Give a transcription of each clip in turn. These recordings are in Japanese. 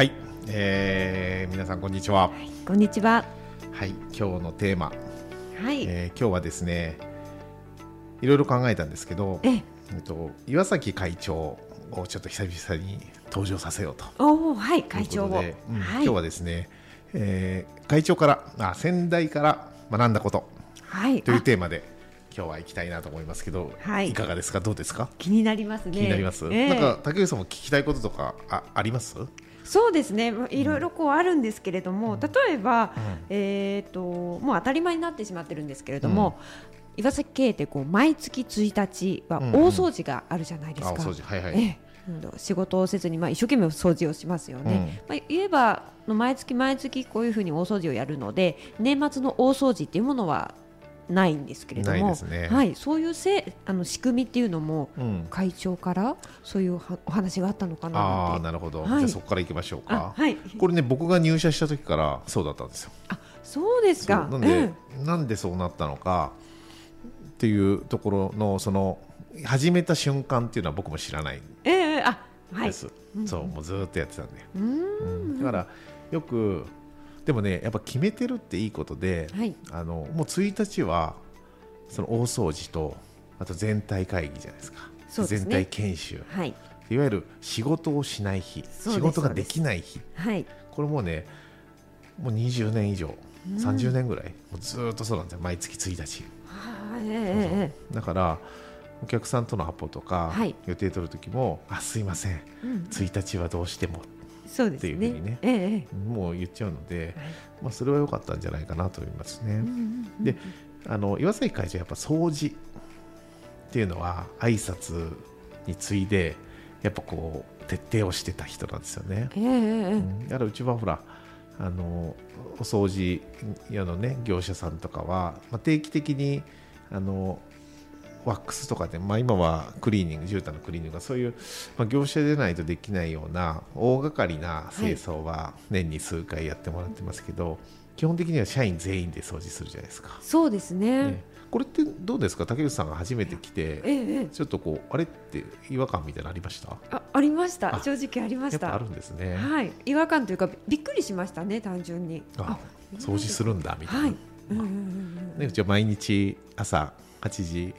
はい、えー、皆さんこんにちは。こんにちは。はい今日のテーマ、はい、えー今日はですねいろいろ考えたんですけど、ええ。っと、岩崎会長をちょっと久々に登場させようと。おおはい会長を、うんはい。今日はですね、えー会長からあ先代から学んだことはい。というあ。テーマで今日は行きたいなと思いますけど、はい。かがですか？どうですか？気になりますね。気になります、ええ。なんか竹内さんも聞きたいこととかああります？そうですね、まあいろいろこうあるんですけれども、例えば、えっ、と、もう当たり前になってしまってるんですけれども。岩崎経営ってこう毎月1日はうん大掃除があるじゃないですか。あお掃除。はいはい、ええ。仕事をせずにまあ一生懸命掃除をしますよね。まあ、言えば毎月毎月こういうふうに大掃除をやるので年末の大掃除っていうものはないんですけれども、ね。はい、そういうせあの仕組みっていうのもうん。会長からそういうはお話があったのかなあ。なるほど、はい。じゃあそこから行きましょうか。あはい、これね僕が入社した時からそうだったんですよ。そうですか。なんで、なんでそうなったのかっていうところのその始めた瞬間っていうのは僕も知らないんええええあ、はい。で。す、そうもうずーっとやってたんで、うーん。だからよくでもねやっぱ決めてるっていいことで、はい。あのもう1日はその大掃除とあと全体会議じゃないですか。ね。全体研修。はい。いわゆる仕事をしない日す仕事ができない日。はい。これもうねもう20年以上30年ぐらい、もうずーっとそうなんですよ。毎月1日。はい。えええだからお客さんとのアポとか、はい。予定取る時もあすいません。えうん。1日はどうしてもそうですっていうふうにねね。えええもう言っちゃうので、え。はいまあ、それは良かったんじゃないかなと思いますね。うんうんうんであの岩崎会長やっぱ掃除っていうのは挨拶に次いでやっぱこう徹底をしてた人なんですよね。えええええうんだからうちはほらあのお掃除屋のね業者さんとかは、まあ、定期的にあのワックスとかで、まあ、今はクリーニング絨毯のクリーニングがそういう、まあ、業者でないとできないような大掛かりな清掃は年に数回やってもらってますけど、基本的には社員全員で掃除するじゃないですか。そうですね。ねこれってどうですか？竹内さんが初めて来てええええ。ちょっとこうあれって違和感みたいなのありました？あ、ありました。あ正直ありました。あるんですね。はい。違和感というかびっくりしましたね単純に。あ掃除するんだみたいな。はい。うんうんうんうん。ね、うちは毎日朝8時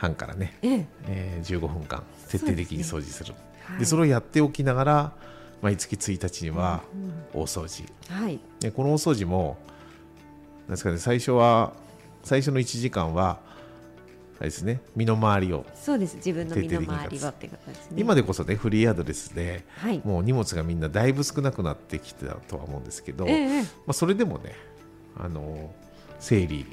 半からね、ええ。えー15分間徹底的に掃除するそはいでそれをやっておきながら毎月1日には大掃除、はい。でこの大掃除もなんですか、ね、最初は最初の1時間はあれですね身の回りをそうです。自分の身の徹底的に回りはってことですね。今でこそねフリーアドレスではい。もう荷物がみんなだいぶ少なくなってきてたとは思うんですけど、ええええ。まあ、それでもねあの整理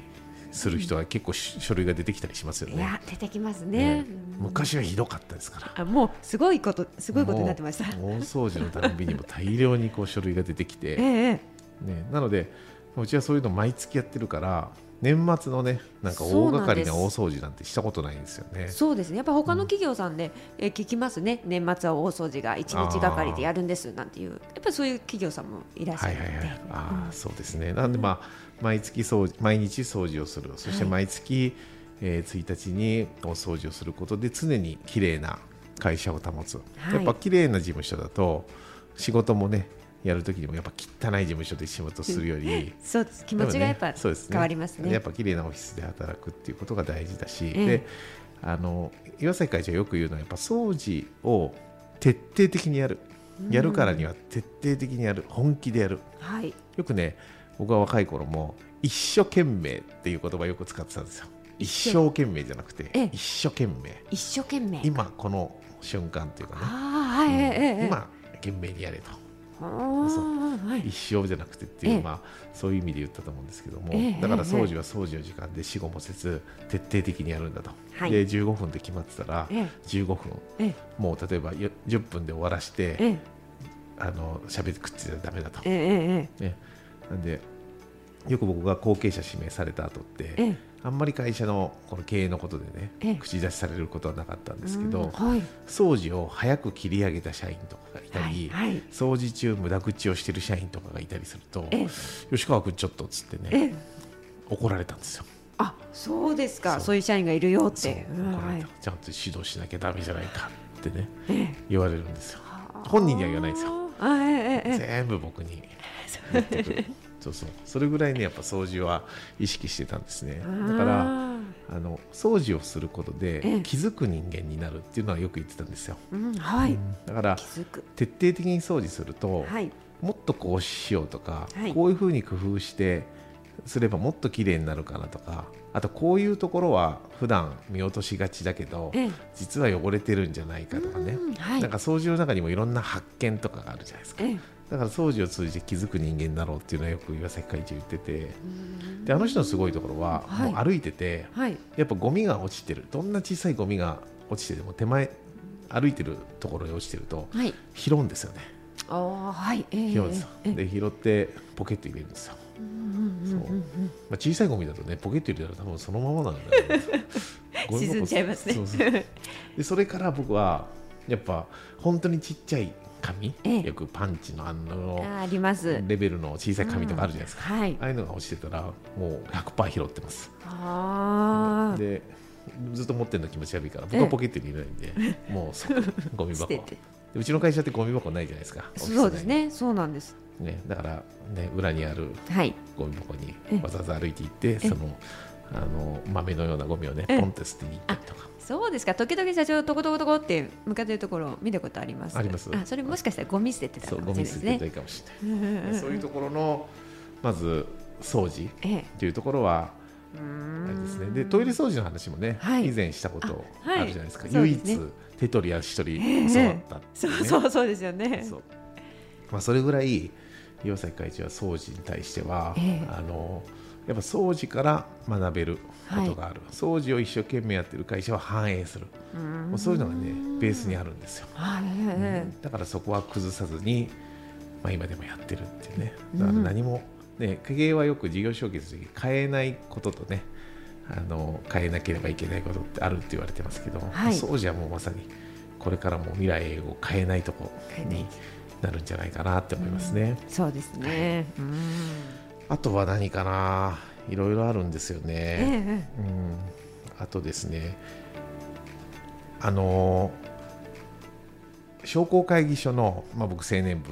する人は結構し書類が出てきたりしますよね。いや出てきますねね。昔はひどかったですから。あもうすごいことすごいことになってました。大掃除のたびにも大量にこう書類が出てき ええて、ええ。ね、なのでうちはそういうの毎月やってるから年末のねなんか大掛かりな大掃除なんてしたことないんですよね。そうです。ね。やっぱ他の企業さんで、えー聞きますね。年末は大掃除が一日がかりでやるんですなんていう、やっぱりそういう企業さんもいらっしゃるので。はいはいはい、ああそうですね。なんでまあ毎月掃除毎日掃除をする。そして毎月、えー1日にお掃除をすることで常に綺麗な会社を保つ、はい。やっぱ綺麗な事務所だと仕事もねやるときにもやっぱ汚い事務所で仕事するより そうです。気持ちがやっぱそうですね変わりますね。やっぱ綺麗なオフィスで働くっていうことが大事だし、ええであの岩崎会長よく言うのはやっぱ掃除を徹底的にやるやるからには徹底的にやる本気でやるはい。よくね僕は若い頃も一生懸命っていう言葉をよく使ってたんですよ一生懸命じゃなくてええ一生懸命一生懸命。今この瞬間っていうかねはい。ええええ。今懸命にやれと。一生じゃなくてっていう、ええ。まあ、そういう意味で言ったと思うんですけども、ええだからええ掃除は掃除の時間で死後もせず徹底的にやるんだと、はい。で15分で決まってたらええ。15分ええ。もう例えばよ10分で終わらしてええ。あの喋ってくっついたらダメだと、えええ。ね、なんでよく僕が後継者指名された後って、ええあんまり会社のこの経営のことでね、ええ。口出しされることはなかったんですけうんど、はい。掃除を早く切り上げた社員とかがいたり、はいはい。掃除中無駄口をしてる社員とかがいたりすると、ええ。吉川君ちょっとっつってえねえ怒られたんですよ。あそうですか。そう。いう社員がいるよって。怒られた、ちゃんと指導しなきゃダメじゃないかってねええ。言われるんですよ。本人には言わないんですよ。全部僕に言ってくるそう。そうそれぐらいねやっぱ掃除は意識してたんですね。えだからああの掃除をすることええ。で気づく人間になるっていうのはよく言ってたんですよ、ーうんはい。だから徹底的に掃除すると、はい。もっとこうしようとか、はい。こういうふうに工夫してすればもっと綺麗になるかなとかあとこういうところは普段見落としがちだけどええ。実は汚れてるんじゃないかとかね。うんはい。なんか掃除の中にもいろんな発見とかがあるじゃないですか。ええだから掃除を通じて気づく人間になろうっていうのはよく岩崎会長言ってて。であの人のすごいところは、はい。もう歩いててはい。やっぱゴミが落ちてる。どんな小さいゴミが落ちてても手前歩いてるところに落ちてるとはい。拾うんですよね。ああはい。ええ拾うんですよ。ええで拾ってポケット入れるんですよ、まあ、小さいゴミだとねポケット入れたら多分そのままなんだよね。ゴミ箱沈んじゃいますね。そでそれから僕はやっぱ本当にちっちゃい紙、ええ。よくパンチのあのああります。レベルの小さい紙とかあるじゃないですか、うん。はい。ああいうのが落ちてたらもう100%拾ってます。ああでずっと持ってるの気持ち悪いから僕ええ。はポケットに入れないんで、もう即ゴミ箱。うちの会社ってゴミ箱ないじゃないですか。そうですね。そうなんです。ねだから、ね、裏にあるはい。ゴミ箱にええ。わざわざ歩いて行ってそのあの豆のようなゴミをねええ。ポンって捨てに行ったりとかそうですか。時々社長とことことこって向かっているところを見たことあります？あります。あそれもしかしたらゴミ捨ててたかもしれないですね。そういうところのまず掃除ええ。というところはうーあれんですね。でトイレ掃除の話もね、はい。以前したことあるじゃないですか、そう唯一ですね。手取り足取りええ。教わったってそいうそうそうですよね。そう。まあ、それぐらい岩崎会長は掃除に対しては、ええ。あのやっぱ掃除から学べることがある、掃除を一生懸命やってる会社は反映する。もうそういうのがねベースにあるんですよ、はいええだからそこは崩さずに、まあ、今でもやってるっていうね。だから何も、ね、経営はよく事業承継する時変えないこととねあの変えなければいけないことってあるって言われてますけど、はい。掃除はもうまさにこれからも未来を変えないとこになるんじゃないかなって思いますね。そうですね。うんあとは何かな。いろいろあるんですよえね。えうん、あとですね。あの商工会議所の、まあ、僕青年部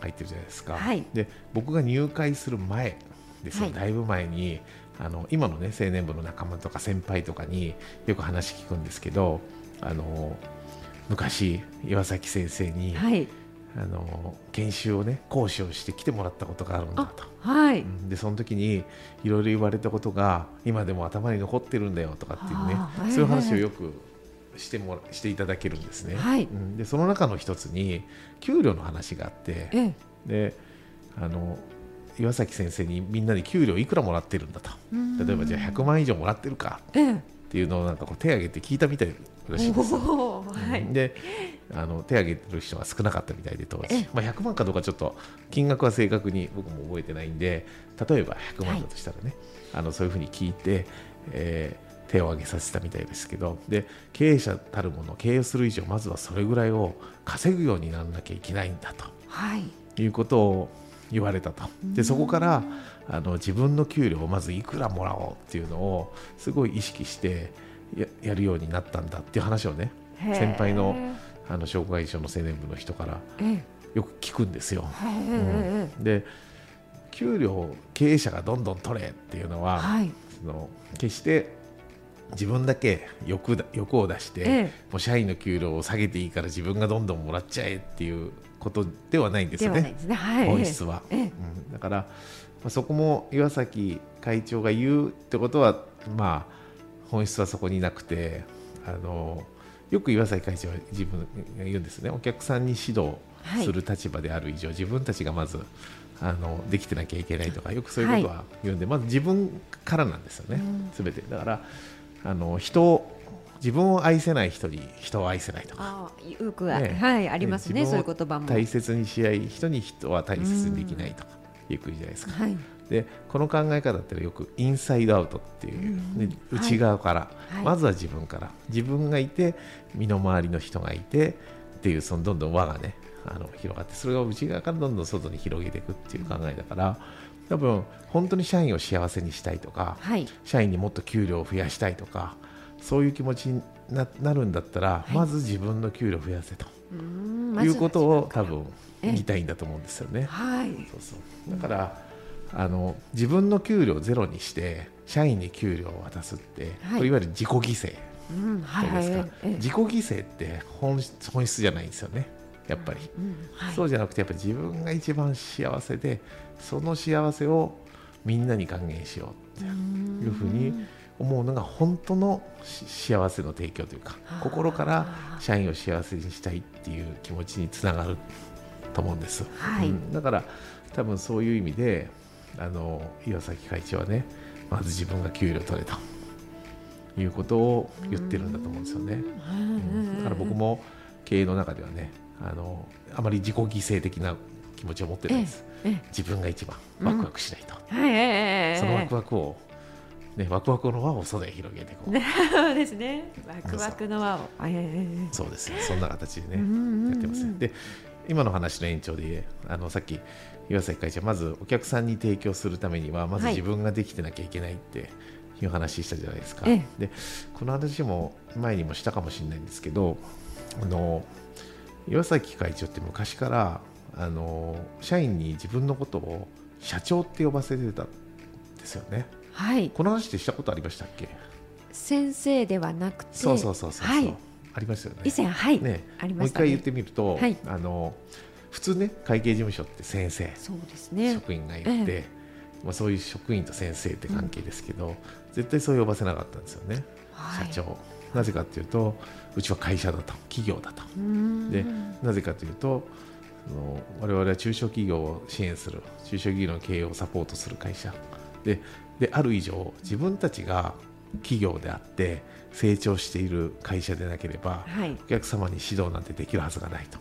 入ってるじゃないですか、はい。で僕が入会する前ですよ、はい。だいぶ前にあの今のね青年部の仲間とか先輩とかによく話聞くんですけどあの昔岩崎先生に、はいあの研修をね講師をして来てもらったことがあるんだと。はい。うん。でその時にいろいろ言われたことが今でも頭に残ってるんだよとかっていうねそういう話をよくしてもらしていただけるんですね、はい。うん。でその中の一つに給料の話があってええ。であの岩崎先生にみんなで給料いくらもらってるんだと。例えばじゃあ100万以上もらってるかええ。っていうのをなんかこう手挙げて聞いたみたいらしいんです。はい。であの手挙げてる人が少なかったみたいで当え時、まあ、100万かどうかちょっと金額は正確に僕も覚えてないんで例えば100万だとしたらね、あのそういうふうに聞いて、えー手を挙げさせたみたいですけどで経営者たるもの経営する以上まずはそれぐらいを稼ぐようにならなきゃいけないんだと。はい。いうことを言われたと。でそこからあの自分の給料をまずいくらもらおうっていうのをすごい意識してややるようになったんだっていう話をね先輩のあの障害者の青年部の人からええ。よく聞くんですよ。へえで給料を経営者がどんどん取れっていうのは、はい。その決して自分だけ欲だ欲を出して、ええ。もう社員の給料を下げていいから自分がどんどんもらっちゃえっていうことではないんですよね。ね。はい。本質は、ええ。うん、だから、まあ、そこも岩崎会長が言うってことはまあ本質はそこになくてあのよく岩崎会長は自分が言うんですね。お客さんに指導する立場である以上、自分たちがまずあのできてなきゃいけないとかよくそういうことは言うんで、まず自分からなんですよね、すべて。だからあの人を自分を愛せない人に人を愛せないとか。よくは、ね。はいありますね。そういう言葉も。大切にし合い人に人は大切にできないとかよくじゃないですか。はい。でこの考え方ってよくインサイドアウトっていう、ねうん。内側から、はい。まずは自分から。自分がいて身の回りの人がいてっていうそのどんどん輪がねあの広がってそれを内側からどんどん外に広げていくっていう考えだから多分本当に社員を幸せにしたいとかはい。社員にもっと給料を増やしたいとかそういう気持ちにななるんだったら、い。まず自分の給料を増やせということを多分ええ。言いたいんだと思うんですよね。はい。そうそう。だから、あの自分の給料をゼロにして社員に給料を渡すって、はい。いわゆる自己犠牲うん。はい。はいですか、ええ。自己犠牲って本質本質じゃないんですよね。やっぱり、うん。はい。そうじゃなくてやっぱ自分が一番幸せでその幸せをみんなに還元しようっていうふうに思うのが本当のし幸せの提供というか心から社員を幸せにしたいっていう気持ちにつながると思うんです、はい。うん。だから多分そういう意味であの岩崎会長はねまず自分が給料取れということを言ってるんだと思うんですよね、うん。だから僕も経営の中ではねあのあまり自己犠牲的な気持ちを持ってるんです、ええ。自分が一番ワクワクしないと、はい。ええ。そのワクワクを、ね、ワクワクの輪を外へ広げていこう、そうですね。ワクワクの輪を。ええ。そうですよ。そんな形でね、やってますねで今の話の延長であのさっき岩崎会長まずお客さんに提供するためにはまずはい自分ができてなきゃいけないっていう話したじゃないですか、え。でこの話も前にもしたかもしれないんですけどあの岩崎会長って昔からあの社員に自分のことを社長って呼ばせてたんですよねはい。この話ってしたことありましたっけ？先生ではなくて。そうそうそうそう、はい。ありましたよね。以前はい、ね。ありましたね。もう一回言ってみると、はい。あの普通ね会計事務所って先生、そうですね。職員がいて、えまあ、そういう職員と先生って関係ですけど、絶対そう呼ばせなかったんですよね、はい。社長。なぜかというとうちは会社だと。企業だと。でなぜかというと我々は中小企業を支援する中小企業の経営をサポートする会社。でである以上自分たちが企業であって成長している会社でなければ、はい。お客様に指導なんてできるはずがないと。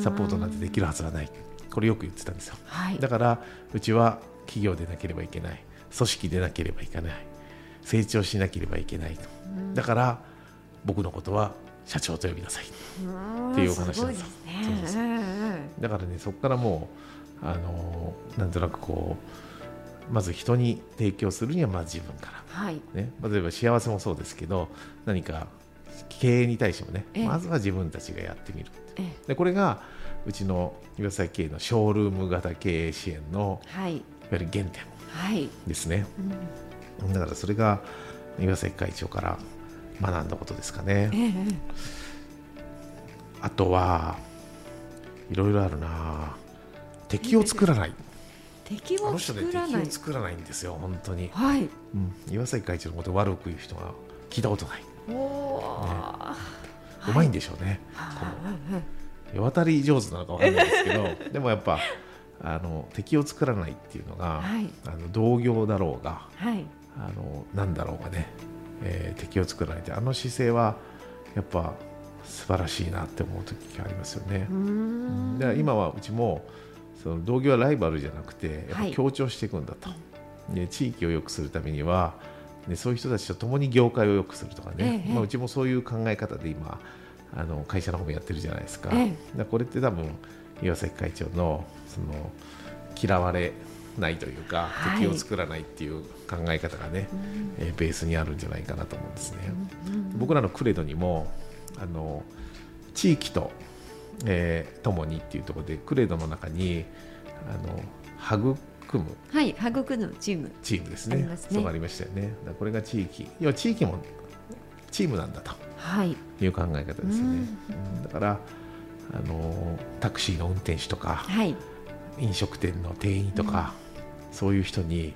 サポートなんてできるはずがない。これよく言ってたんですよ。はい。だからうちは企業でなければいけない。組織でなければいけない。成長しなければいけないと。だから僕のことは社長と呼びなさい。っていうお話なんですよ。そうそうそうだからねそこからもうあのーなんとなくこうまず人に提供するにはまず自分から。はい。ね、例えば幸せもそうですけど何か経営に対してもね、ええ。まずは自分たちがやってみるええ。でこれがうちの岩崎経営のショールーム型経営支援のはい。いわゆる原点はい。ですね。だからそれが岩崎会長から学んだことですかね。ええ。あとはいろいろあるな。敵を作らない敵をあの人ね作らない。敵を作らないんですよ本当に、はい。うん、岩崎会長のことを悪く言う人が聞いたことない。おおーうまいんでしょうね、世渡り上手なのかわかんないですけど でもやっぱあの敵を作らないっていうのが、はい。あの同業だろうがはい。あのなんだろうがね、えー敵を作らないってあの姿勢はやっぱ素晴らしいなって思う時がありますよね。今はうちもその同業はライバルじゃなくてやっぱはい。強調していくんだと、で地域を良くするためには、ね、そういう人たちと共に業界を良くするとかね、ええまあ、うちもそういう考え方で今あの会社の方もやってるじゃないですか,、ええ。だこれって多分岩崎会長のその嫌われないというか、はい。敵を作らないっていう考え方がね、えーベースにあるんじゃないかなと思うんですね。僕らのクレドにもあの地域と、えー、共にっていうところでクレドの中にあの育む。はい育むチーム。チームですね。ありますね。そうありましたよね。これが地域。要は地域もチームなんだと。はい。いう考え方ですよね、うん。だからあのタクシーの運転手とかはい。飲食店の店員とか、そういう人に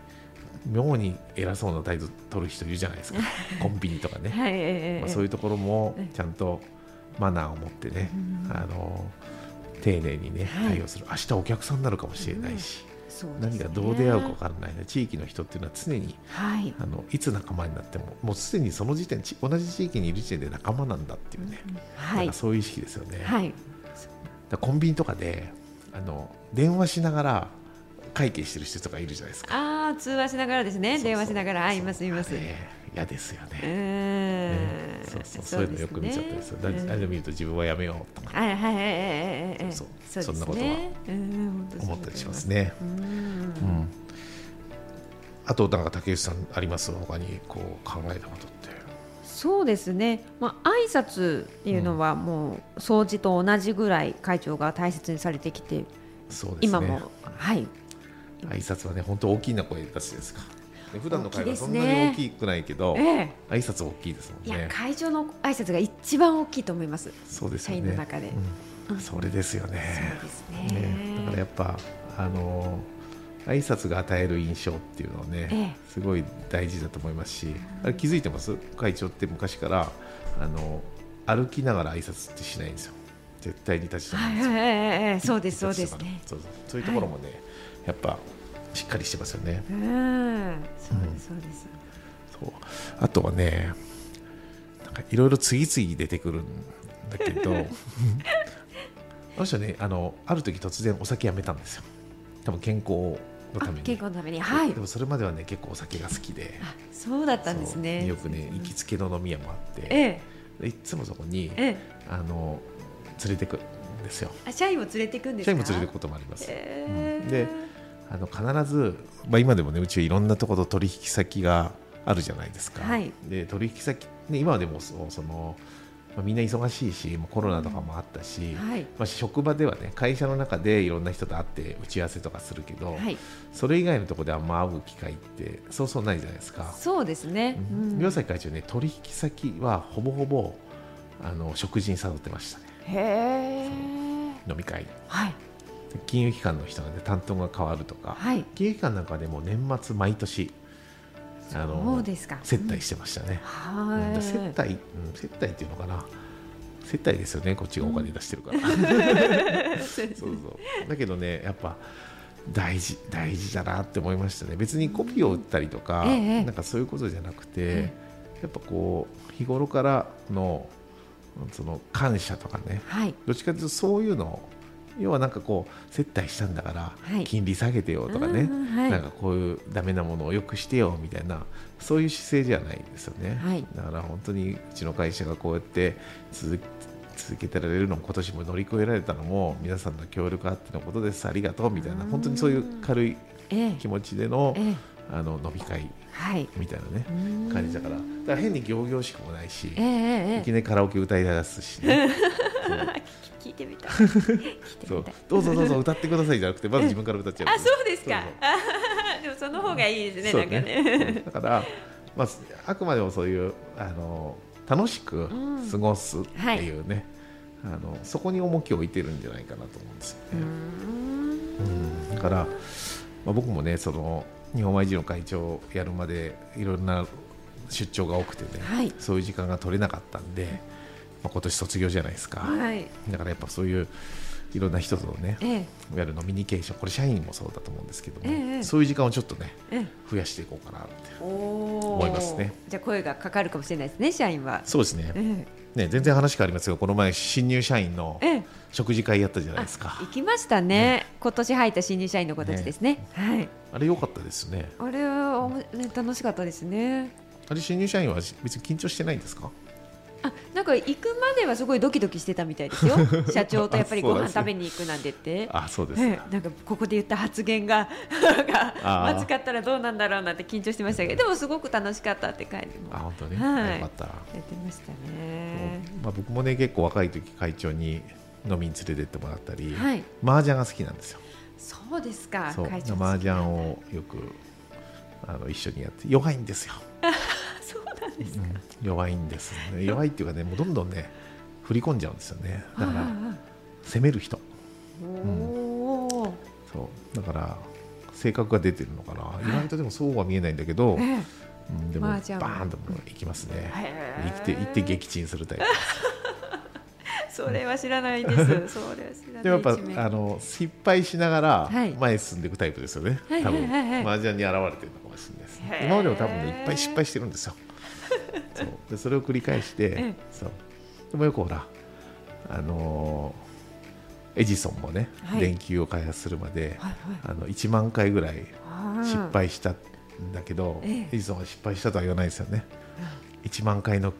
妙に偉そうな態度取る人いるじゃないですか。コンビニとかね、はいええまあ、そういうところもええちゃんとマナーを持ってね、うん。あの丁寧にねはい。対応する、明日お客さんになるかもしれないし、ね。何がどう出会うか分からないね。地域の人っていうのは常にはい。あのいつ仲間になってももうすでにその時点ち同じ地域にいる時点で仲間なんだっていうね、はい。なんかそういう意識ですよね、はい。だコンビニとかであの電話しながら会計してる人とかいるじゃないですか。ああ通話しながらですね。電話しながらあいますいます。あれ嫌ですようねー。んね。そうそうそういうのよく見ちゃったりする。だああいうの見ると自分はやめようとか。はいはいはいはいはいはい。そうそんなことは思ったりしますね。うん。うん。あとなんか竹内さんあります？他にこう考えたことって。そうですね、まあ挨拶っていうのはもう掃除と同じぐらい会長が大切にされてきて、そうですね。今もはい。挨拶はね本当大きな声出すじゃないですか。で普段の会話そんなに大きくないけど、ええ。挨拶大きいですもいやんね会長の挨拶が一番大きいと思います。社そうですよね。員の中で、うん。それですよね。そうですね。ね。だからやっぱあの挨拶が与える印象っていうのはね、ええ。すごい大事だと思いますし、あれ気づいてます？会長って昔からあの歩きながら挨拶ってしないんですよ。絶対に立ち止まるんですよ、はいはいはいはいそうですそうですね。そうそう。そういうところもね、やっぱしっかりしてますよね。うん。そうですそうです。そう。あとはねなんかいろいろ次々出てくるんだけど あの人ねあのある時突然お酒やめたんですよ。多分健康のたあめに。健康のために。はい。で。もそれまではね結構お酒が好きで。あそうだったんですね。よくね行きつけの飲み屋もあって。ええ。でいつもそこにええ。あの連れてくんですよ。あ社員を連れていくんですか？社員も連れてくこともあります、ええ。うん。であの必ず、まあ、今でもねうちはいろんなところと取引先があるじゃないですか、はい。で取引先、ね、今はでもそうその、まあ、みんな忙しいしもうコロナとかもあったし、はい。まあ、職場ではね会社の中でいろんな人と会って打ち合わせとかするけど、はい。それ以外のところであんま会う機会ってそうそうないじゃないですか。そうですね。うん。岩崎会長ね取引先はほぼほぼあの食事に誘ってましたね。へえ。飲み会はい。で金融機関の人がね担当が変わるとか、はい。金融機関なんかでも年末毎年あそのうですか。接待してましたね、うん。はい。接待、うん、接待っていうのかな。接待ですよねこっちがお金出してるから、そうそう。だけどねやっぱ大事大事だなって思いましたね。別にコピーを打ったりとか、ええなんかそういうことじゃなくて、えやっぱこう日頃からのその感謝とかね。はい。どっちかというとそういうのを要はなんかこう接待したんだからはい。金利下げてよとかね、うんはい。なんかこういうダメなものをよくしてよみたいなそういう姿勢じゃないですよね、はい。だから本当にうちの会社がこうやって続続けてられるのも今年も乗り越えられたのも皆さんの協力あってのことです。ありがとうみたいな本当にそういう軽いええ気持ちでのええ。あの飲み会はい。みたいなねうん。感じだから。だから変に仰々しくもないし、ええええいきなりカラオケ歌い出すしね、聞いてみたい。そう。どうぞどうぞ歌ってくださいじゃなくてまず自分から歌っちゃう。あ、そうですか。でもその方がいいですね。そうなんかね。だから、まあ、あくまでもそういうあの楽しくうん。過ごすっていうね、あのそこに重きを置いてるんじゃないかなと思うんですようね。ん。うん。だから、まあ、僕もねその日本 YG の会長をやるまでいろんな出張が多くてね、はい。そういう時間が取れなかったんで、まあ、今年卒業じゃないですか、はい。だからやっぱそういういろんな人とのね、ええいわゆるノミニケーションこれ社員もそうだと思うんですけども、ええそういう時間をちょっとねええ。増やしていこうかなって思思いますね。じゃあ声がかかるかもしれないですね、社員は。そうですねえね全然話変わりますがこの前新入社員の食事会やったじゃないですか行きましたね。今年入った新入社員の子たちですね。はい。あれ良かったですねあれはおもね楽しかったですね。あれ新入社員は別に緊張してないんですか？あ、なんか行くまではすごいドキドキしてたみたいですよ。社長とやっぱりご飯食べに行くなんて言って。あそうです。か、ええなんかここで言った発言が まずかったらどうなんだろうなって緊張してましたけどでもすごく楽しかったって帰りもあ本当に、はい。よかった、やってましたね。まあ、僕もね結構若い時会長に飲みに連れてってもらったり、はい、麻雀が好きなんですよ。そうですか。そう。会長麻雀をよくあの一緒にやって弱いんですよ、そうなんです。うん弱いんです、ね、弱いっていうかねもうどんどんね振り込んじゃうんですよね。だからあ攻める人。あおお。そう。だから性格が出てるのかな。意外とでもそうは見えないんだけど、ええ。うん、でもバーンといきますね。へえ。行って行って撃沈するタイプ。それは知らないです。それは知らないでもやっぱあの失敗しながらはい。前に進んでいくタイプですよね、はい多分、麻雀に現れてるのかもしれないですへー。今までも多分ねいっぱい失敗してるんですよ。そう。でそれを繰り返して、ええ。そう。でもよくほらあのーエジソンもね、はい。電球を開発するまで、はいはい。あの1万回ぐらい失敗したんだけど、ええ。エジソンは失敗したとは言わないですよね、1万回の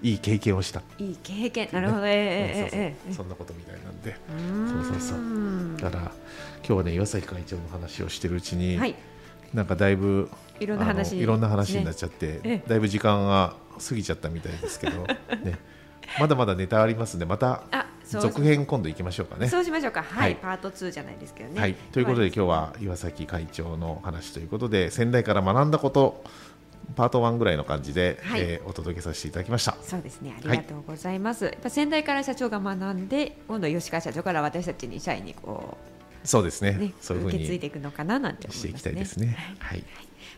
いい経験をした、いい経験。なるほど、ええそうそうそんなことみたいなんで。そうそうそう。だから今日はね岩崎会長の話をしてるうちに、はいなんかだいぶいろんな話いろんな話になっちゃって、ええ。だいぶ時間が過ぎちゃったみたいですけど、ね、まだまだネタありますんでまた続編今度行きましょうかね。そうしましょうか。はい、はい。パート2じゃないですけどね。はい、ということで今日は岩崎会長の話ということで仙台から学んだことパート1ぐらいの感じで、はい。えーお届けさせていただきました。そうですね。ありがとうございます、やっぱ先代から社長が学んで今度は吉川社長から私たちに社員にこそうですねうねそういうふう受け継いにでいくのかななんて思いますねしていきたいですね。はい、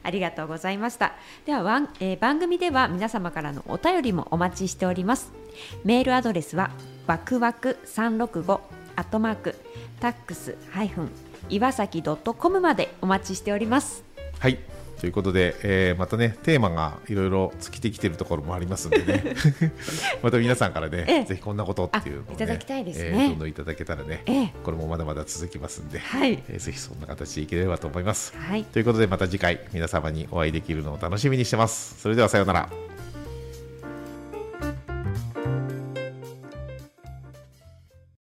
ありがとうございました。では、ワンえー番組では皆様からのお便りもお待ちしております。メールアドレスはわくわく三六五アットマークタックスハイフン岩崎ドットコムまでお待ちしております。はいということで、えーまたねテーマがいろいろ尽きてきてるところもありますんでね また皆さんからね、ええぜひこんなことっていうのを、ね、あいただきたいですねえーどんどんいただけたらね、ええこれもまだまだ続きますんで、はいえーぜひそんな形でいければと思います。はい、ということでまた次回皆様にお会いできるのを楽しみにしてます。それではさようなら。